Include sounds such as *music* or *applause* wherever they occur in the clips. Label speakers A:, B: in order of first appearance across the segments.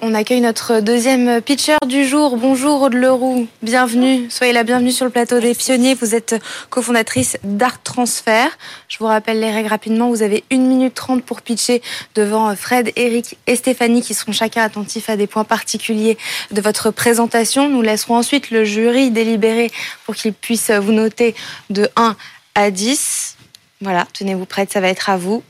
A: On accueille notre deuxième pitcher du jour. Bonjour Aude Leroux, bienvenue. Soyez la bienvenue sur le plateau des pionniers. Vous êtes cofondatrice d'Art Transfer. Je vous rappelle les règles rapidement. Vous avez 1 minute 30 pour pitcher devant Fred, Eric et Stéphanie qui seront chacun attentifs à des points particuliers de votre présentation. Nous laisserons ensuite le jury délibérer pour qu'il puisse vous noter de 1 à 10. Voilà, tenez-vous prête, ça va être à vous.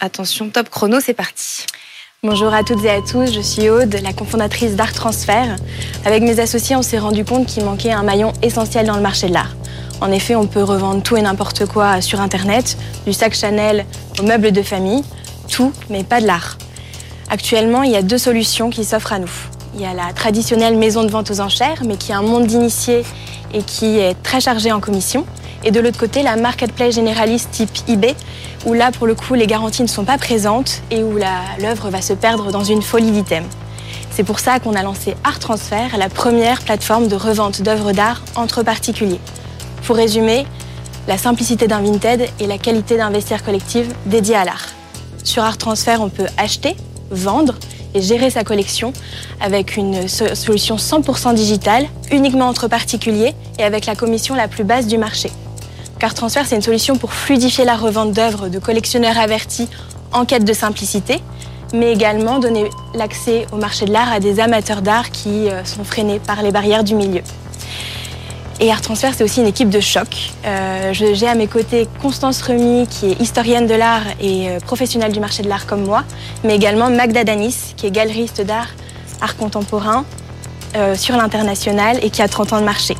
A: Attention, top chrono, c'est parti.
B: Bonjour à toutes et à tous, je suis Aude, la cofondatrice d'Art Transfer. Avec mes associés, on s'est rendu compte qu'il manquait un maillon essentiel dans le marché de l'art. En effet, on peut revendre tout et n'importe quoi sur Internet, du sac Chanel aux meubles de famille, tout, mais pas de l'art. Actuellement, il y a deux solutions qui s'offrent à nous. Il y a la traditionnelle maison de vente aux enchères, mais qui a un monde d'initiés et qui est très chargée en commission. Et de l'autre côté, la marketplace généraliste type eBay, où là, pour le coup, les garanties ne sont pas présentes et où l'œuvre va se perdre dans une folie d'items. C'est pour ça qu'on a lancé Art Transfer, la première plateforme de revente d'œuvres d'art entre particuliers. Pour résumer, la simplicité d'un Vinted et la qualité d'un vestiaire collectif dédié à l'art. Sur Art Transfer, on peut acheter, vendre et gérer sa collection avec une solution 100% digitale, uniquement entre particuliers et avec la commission la plus basse du marché. Car Transfer, c'est une solution pour fluidifier la revente d'œuvres de collectionneurs avertis en quête de simplicité, mais également donner l'accès au marché de l'art à des amateurs d'art qui euh, sont freinés par les barrières du milieu. Et Art Transfer, c'est aussi une équipe de choc. Euh, J'ai à mes côtés Constance Remy, qui est historienne de l'art et euh, professionnelle du marché de l'art comme moi, mais également Magda Danis, qui est galeriste d'art, art contemporain sur l'international et qui a 30 ans de marché.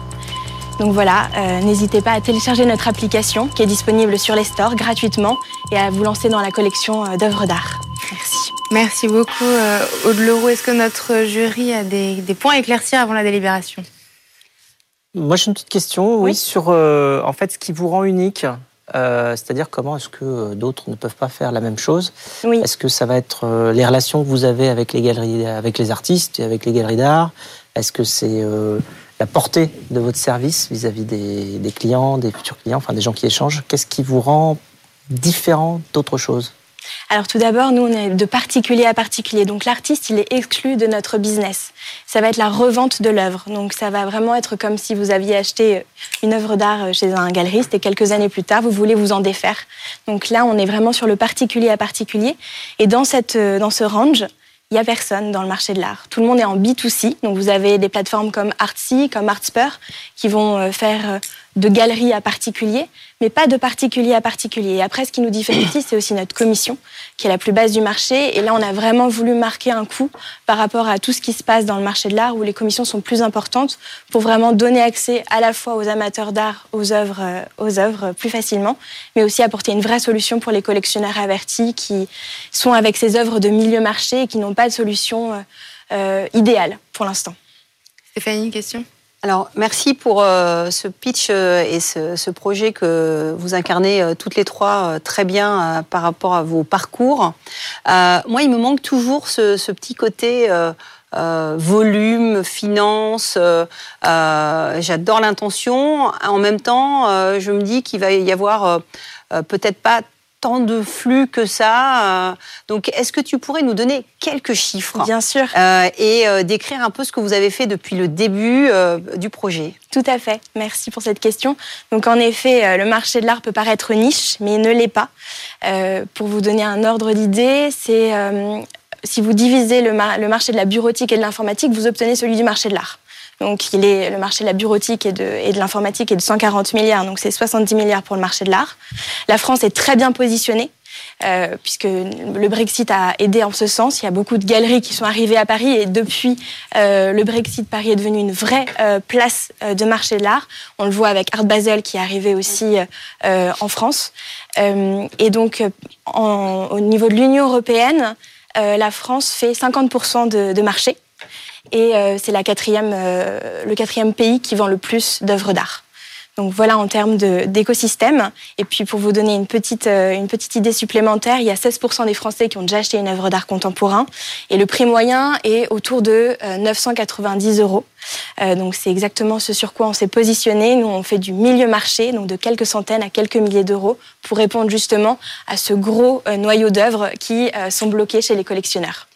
B: Donc voilà, euh, n'hésitez pas à télécharger notre application qui est disponible sur les stores gratuitement et à vous lancer dans la collection euh, d'œuvres d'art. Merci.
A: Merci beaucoup, euh, Aude Leroux. Est-ce que notre jury a des, des, points à éclaircir avant la délibération?
C: Moi, j'ai une petite question, oui, oui sur en fait ce qui vous rend unique. C'est-à-dire comment est-ce que d'autres ne peuvent pas faire la même chose?
B: Oui.
C: Est-ce que ça va être les relations que vous avez avec les galeries, avec les artistes et avec les galeries d'art? Est-ce que c'est la portée de votre service vis-à-vis des, clients, des futurs clients, enfin des gens qui échangent Qu'est-ce qui vous rend différent d'autre chose?
B: Alors tout d'abord, nous, on est de particulier à particulier. Donc l'artiste, il est exclu de notre business. Ça va être la revente de l'œuvre. Donc ça va vraiment être comme si vous aviez acheté une œuvre d'art chez un galeriste et quelques années plus tard, vous voulez vous en défaire. Donc là, on est vraiment sur le particulier à particulier. Et dans, cette, dans ce range, il n'y a personne dans le marché de l'art. Tout le monde est en B2C. Donc vous avez des plateformes comme Artsy, comme Artspur, qui vont faire de galeries à particuliers, mais pas de particulier à particulier. Et après, ce qui nous différencie, c'est aussi notre commission, qui est la plus basse du marché. Et là, on a vraiment voulu marquer un coup par rapport à tout ce qui se passe dans le marché de l'art, où les commissions sont plus importantes, pour vraiment donner accès à la fois aux amateurs d'art, aux œuvres, aux œuvres plus facilement, mais aussi apporter une vraie solution pour les collectionneurs avertis qui sont avec ces œuvres de milieu marché et qui n'ont pas de solution euh, idéale pour l'instant.
A: Stéphanie, une question?
D: Alors, merci pour euh, ce pitch euh, et ce, ce, projet que vous incarnez euh, toutes les trois très bien par rapport à vos parcours. moi, il me manque toujours ce, ce petit côté volume, finance. J'adore l'intention. En même temps, je me dis qu'il va y avoir peut-être pas tant de flux que ça. Euh, donc, est-ce que tu pourrais nous donner quelques chiffres
B: Bien sûr.
D: Euh, et euh, décrire un peu ce que vous avez fait depuis le début euh, du projet?
B: Tout à fait. Merci pour cette question. Donc, en effet, le marché de l'art peut paraître niche, mais il ne l'est pas. Pour vous donner un ordre d'idée, c'est si vous divisez le, mar le marché de la bureautique et de l'informatique, vous obtenez celui du marché de l'art. Donc, il est, le marché de la bureautique et de, l'informatique est de 140 milliards, donc c'est 70 milliards pour le marché de l'art. La France est très bien positionnée. Euh, puisque le Brexit a aidé en ce sens. Il y a beaucoup de galeries qui sont arrivées à Paris et depuis euh, le Brexit, Paris est devenu une vraie euh, place de marché de l'art. On le voit avec Art Basel qui est arrivé aussi en France. et donc, au niveau de l'Union européenne, la France fait 50% de, de marché et euh, c'est la quatrième, euh, le quatrième pays qui vend le plus d'œuvres d'art. Donc voilà en termes d'écosystème. Et puis pour vous donner une petite, euh, une petite idée supplémentaire, il y a 16% des Français qui ont déjà acheté une œuvre d'art contemporain. Et le prix moyen est autour de 990 euros. Euh, donc c'est exactement ce sur quoi on s'est positionné. Nous, on fait du milieu marché, donc de quelques centaines à quelques milliers d'euros, pour répondre justement à ce gros noyau d'œuvres qui sont bloqués chez les collectionneurs.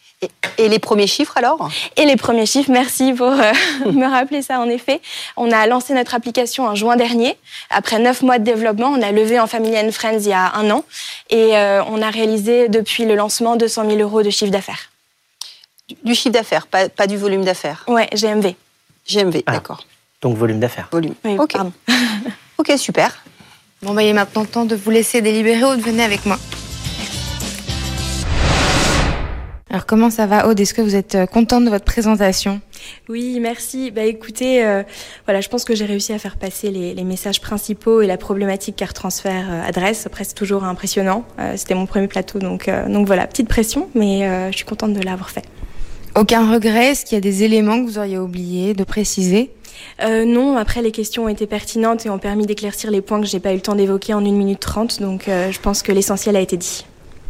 D: Et les premiers chiffres alors
B: Et les premiers chiffres, merci pour euh, *laughs* me rappeler ça en effet. On a lancé notre application en juin dernier. Après neuf mois de développement, on a levé en Family and Friends il y a un an et euh, on a réalisé depuis le lancement 200 000 euros de chiffre d'affaires.
D: Du, chiffre d'affaires, pas, du volume d'affaires
B: Ouais, GMV.
D: GMV, ah. d'accord.
C: Donc volume d'affaires.
D: Volume. ok. ok, super.
A: Bon, bah, il est maintenant temps de vous laisser délibérer ou de venir avec moi. Alors comment ça va Aude? Est-ce que vous êtes euh, contente de votre présentation?
B: Oui, merci. Bah écoutez, euh, voilà, je pense que j'ai réussi à faire passer les, messages principaux et la problématique car transfert euh, adresse. Après, c'est toujours impressionnant. C'était mon premier plateau, donc donc voilà, petite pression, mais je suis contente de l'avoir fait.
A: Aucun regret? Est-ce qu'il y a des éléments que vous auriez oublié de préciser?
B: Non, après les questions ont été pertinentes et ont permis d'éclaircir les points que j'ai pas eu le temps d'évoquer en 1 minute 30, donc je pense que l'essentiel a été dit.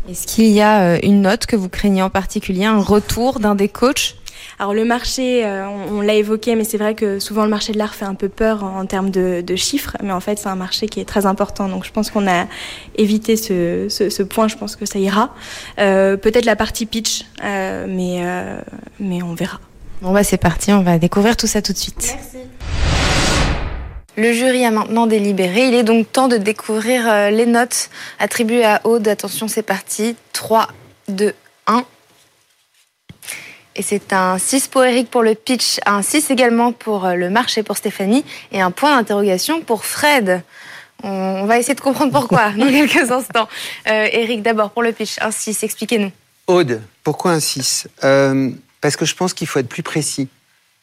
A: Est-ce qu'il y a euh, une note que vous craignez en particulier, un retour d'un des coachs?
B: Alors le marché, euh, on, l'a évoqué, mais c'est vrai que souvent le marché de l'art fait un peu peur en, termes de, chiffres, mais en fait c'est un marché qui est très important. Donc je pense qu'on a évité ce, point, je pense que ça ira. Euh, peut-être la partie pitch, mais, mais on verra.
A: Bon bah c'est parti, on va découvrir tout ça tout de suite.
B: Merci.
A: Le jury a maintenant délibéré. Il est donc temps de découvrir euh, les notes attribuées à Aude. Attention, c'est parti. 3, 2, 1. Et c'est un 6 pour Eric pour le pitch, un 6 également pour euh, le marché pour Stéphanie et un point d'interrogation pour Fred. On va essayer de comprendre pourquoi *laughs* dans quelques instants. Euh, Eric, d'abord pour le pitch, un 6, expliquez-nous.
E: Aude, pourquoi un 6 Parce que je pense qu'il faut être plus précis.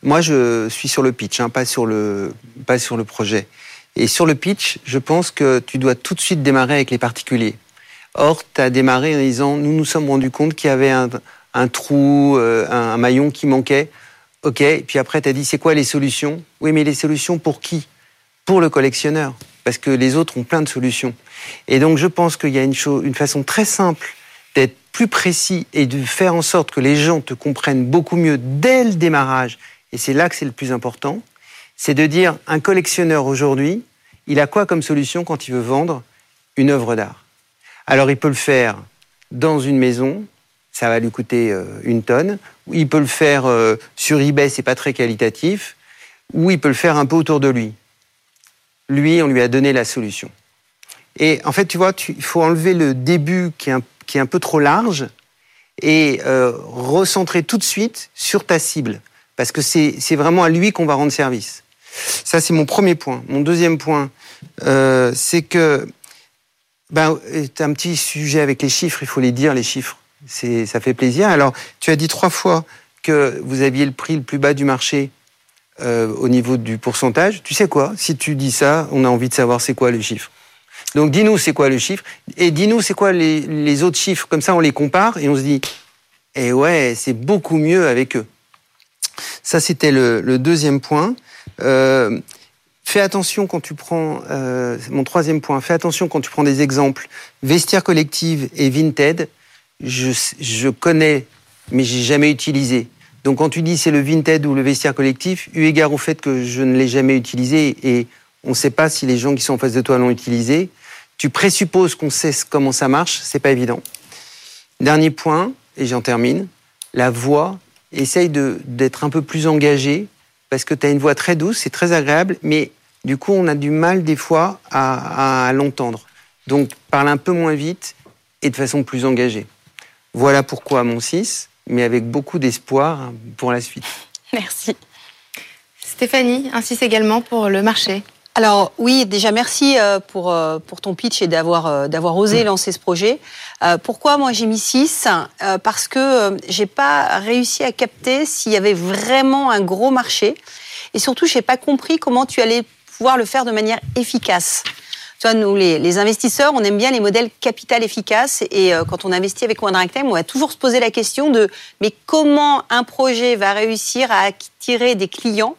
E: Moi, je suis sur le pitch, hein, pas, sur le, pas sur le projet. Et sur le pitch, je pense que tu dois tout de suite démarrer avec les particuliers. Or, tu as démarré en disant, nous nous sommes rendus compte qu'il y avait un, trou, euh, un, maillon qui manquait. OK, et puis après, tu as dit, c'est quoi les solutions? Oui, mais les solutions pour qui? Pour le collectionneur, parce que les autres ont plein de solutions. Et donc, je pense qu'il y a une, une façon très simple d'être plus précis et de faire en sorte que les gens te comprennent beaucoup mieux dès le démarrage et c'est là que c'est le plus important, c'est de dire un collectionneur aujourd'hui, il a quoi comme solution quand il veut vendre une œuvre d'art? Alors il peut le faire dans une maison, ça va lui coûter euh, une tonne, ou il peut le faire euh, sur eBay, c'est pas très qualitatif, ou il peut le faire un peu autour de lui. Lui, on lui a donné la solution. Et en fait, tu vois, il faut enlever le début qui est un, peu trop large et euh, recentrer tout de suite sur ta cible parce que c'est vraiment à lui qu'on va rendre service. Ça, c'est mon premier point. Mon deuxième point, euh, c'est que ben, as un petit sujet avec les chiffres, il faut les dire, les chiffres. Ça fait plaisir. Alors, tu as dit trois fois que vous aviez le prix le plus bas du marché euh, au niveau du pourcentage. Tu sais quoi? Si tu dis ça, on a envie de savoir c'est quoi le chiffre. Donc, dis-nous c'est quoi le chiffre et dis-nous c'est quoi les, autres chiffres. Comme ça, on les compare et on se dit, eh ouais, c'est beaucoup mieux avec eux. Ça, c'était le, deuxième point. Euh, fais attention quand tu prends, euh, mon troisième point, fais attention quand tu prends des exemples. Vestiaire collective et Vinted, je, connais, mais j'ai jamais utilisé. Donc quand tu dis c'est le Vinted ou le vestiaire collectif, eu égard au fait que je ne l'ai jamais utilisé et on ne sait pas si les gens qui sont en face de toi l'ont utilisé, tu présupposes qu'on sait comment ça marche, c'est pas évident. Dernier point, et j'en termine, la voix essaye d'être un peu plus engagé parce que tu as une voix très douce, c'est très agréable, mais du coup, on a du mal des fois à, l'entendre. Donc, parle un peu moins vite et de façon plus engagée. Voilà pourquoi mon 6, mais avec beaucoup d'espoir pour la suite.
A: Merci. Stéphanie, un 6 également pour le marché.
D: Alors oui, déjà merci euh, pour, euh, pour ton pitch et d'avoir euh, d'avoir osé mm. lancer ce projet. pourquoi moi j'ai mis 6 Parce que j'ai pas réussi à capter s'il y avait vraiment un gros marché et surtout j'ai pas compris comment tu allais pouvoir le faire de manière efficace. Tu vois, nous les, les investisseurs, on aime bien les modèles capital efficaces et quand on investit avec One Time, on va toujours se poser la question de mais comment un projet va réussir à attirer des clients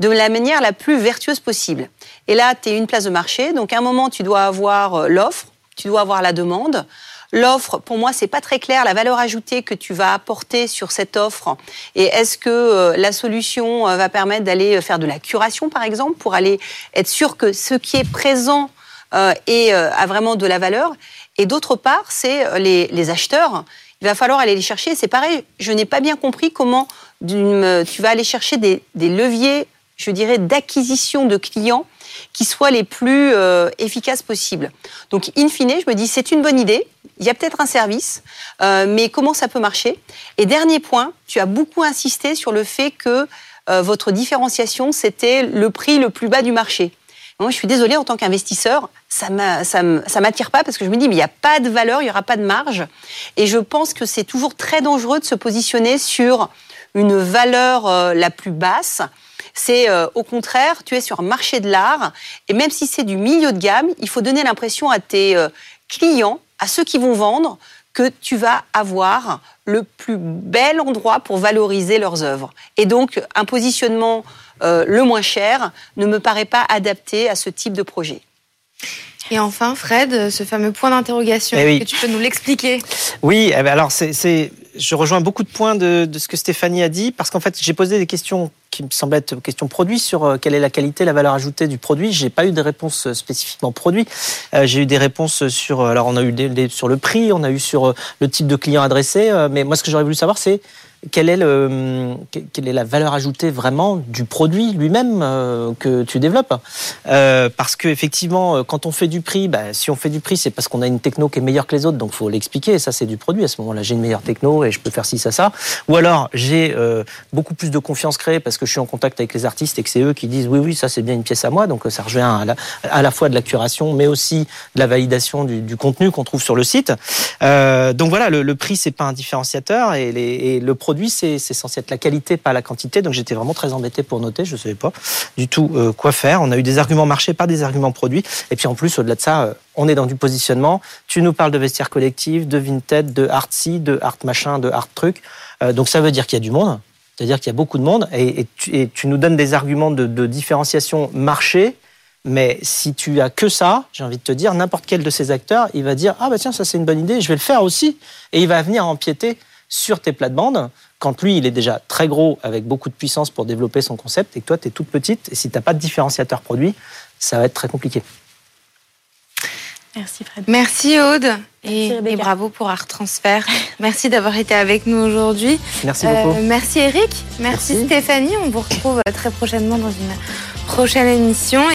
D: de la manière la plus vertueuse possible. Et là, tu une place de marché, donc à un moment, tu dois avoir euh, l'offre, tu dois avoir la demande. L'offre, pour moi, c'est pas très clair la valeur ajoutée que tu vas apporter sur cette offre. Et est-ce que euh, la solution euh, va permettre d'aller faire de la curation, par exemple, pour aller être sûr que ce qui est présent euh, a vraiment de la valeur? Et d'autre part, c'est les, les acheteurs il va falloir aller les chercher. C'est pareil, je n'ai pas bien compris comment tu vas aller chercher des, leviers, je dirais, d'acquisition de clients qui soient les plus euh, efficaces possibles. Donc, in fine, je me dis, c'est une bonne idée. Il y a peut-être un service, euh, mais comment ça peut marcher? Et dernier point, tu as beaucoup insisté sur le fait que euh, votre différenciation, c'était le prix le plus bas du marché. Moi, je suis désolée, en tant qu'investisseur, ça ne m'attire pas parce que je me dis, mais il n'y a pas de valeur, il n'y aura pas de marge. Et je pense que c'est toujours très dangereux de se positionner sur une valeur euh, la plus basse. C'est euh, au contraire, tu es sur un marché de l'art et même si c'est du milieu de gamme, il faut donner l'impression à tes euh, clients, à ceux qui vont vendre, que tu vas avoir le plus bel endroit pour valoriser leurs œuvres. Et donc, un positionnement euh, le moins cher ne me paraît pas adapté à ce type de projet.
A: Et enfin, Fred, ce fameux point d'interrogation, eh que tu peux nous l'expliquer
C: Oui, eh ben alors c'est, je rejoins beaucoup de points de, ce que Stéphanie a dit, parce qu'en fait, j'ai posé des questions qui me semblent être questions produits sur euh, quelle est la qualité, la valeur ajoutée du produit. J'ai pas eu de réponse spécifiquement produit. Euh, j'ai eu des réponses sur, alors on a eu des, sur le prix, on a eu sur le type de client adressé, mais moi ce que j'aurais voulu savoir, c'est quelle est, le, quelle est la valeur ajoutée vraiment du produit lui-même euh, que tu développes euh, Parce que effectivement, euh, quand on fait du prix, bah, si on fait du prix, c'est parce qu'on a une techno qui est meilleure que les autres, donc faut l'expliquer. Ça, c'est du produit. À ce moment-là, j'ai une meilleure techno et je peux faire ci, ça, ça. Ou alors, j'ai beaucoup plus de confiance créée parce que je suis en contact avec les artistes et que c'est eux qui disent oui, oui, ça c'est bien une pièce à moi. Donc ça revient à la, fois de la curation, mais aussi de la validation du, contenu qu'on trouve sur le site. donc voilà, le, le prix c'est pas un différenciateur et, le produit c'est censé être la qualité, pas la quantité. Donc j'étais vraiment très embêté pour noter. Je savais pas du tout euh, quoi faire. On a eu des arguments marché, pas des arguments produits. Et puis en plus, au-delà de ça, euh, on est dans du positionnement. Tu nous parles de vestiaire collectif, de Vinted, de artsy, de art machin, de art truc. Euh, donc ça veut dire qu'il y a du monde. C'est-à-dire qu'il y a beaucoup de monde. Et, tu, nous donnes des arguments de, différenciation marché. Mais si tu as que ça, j'ai envie de te dire, n'importe quel de ces acteurs, il va dire ah bah tiens ça c'est une bonne idée, je vais le faire aussi, et il va venir empiéter sur tes plates-bandes, quand lui, il est déjà très gros avec beaucoup de puissance pour développer son concept et que toi, tu es toute petite, et si tu n'as pas de différenciateur produit, ça va être très compliqué.
A: Merci Fred. Merci Aude et, bravo pour Art Transfert. *laughs* merci d'avoir été avec nous aujourd'hui.
C: Merci beaucoup. Euh,
A: merci Eric, merci, merci Stéphanie. On vous retrouve très prochainement dans une prochaine émission.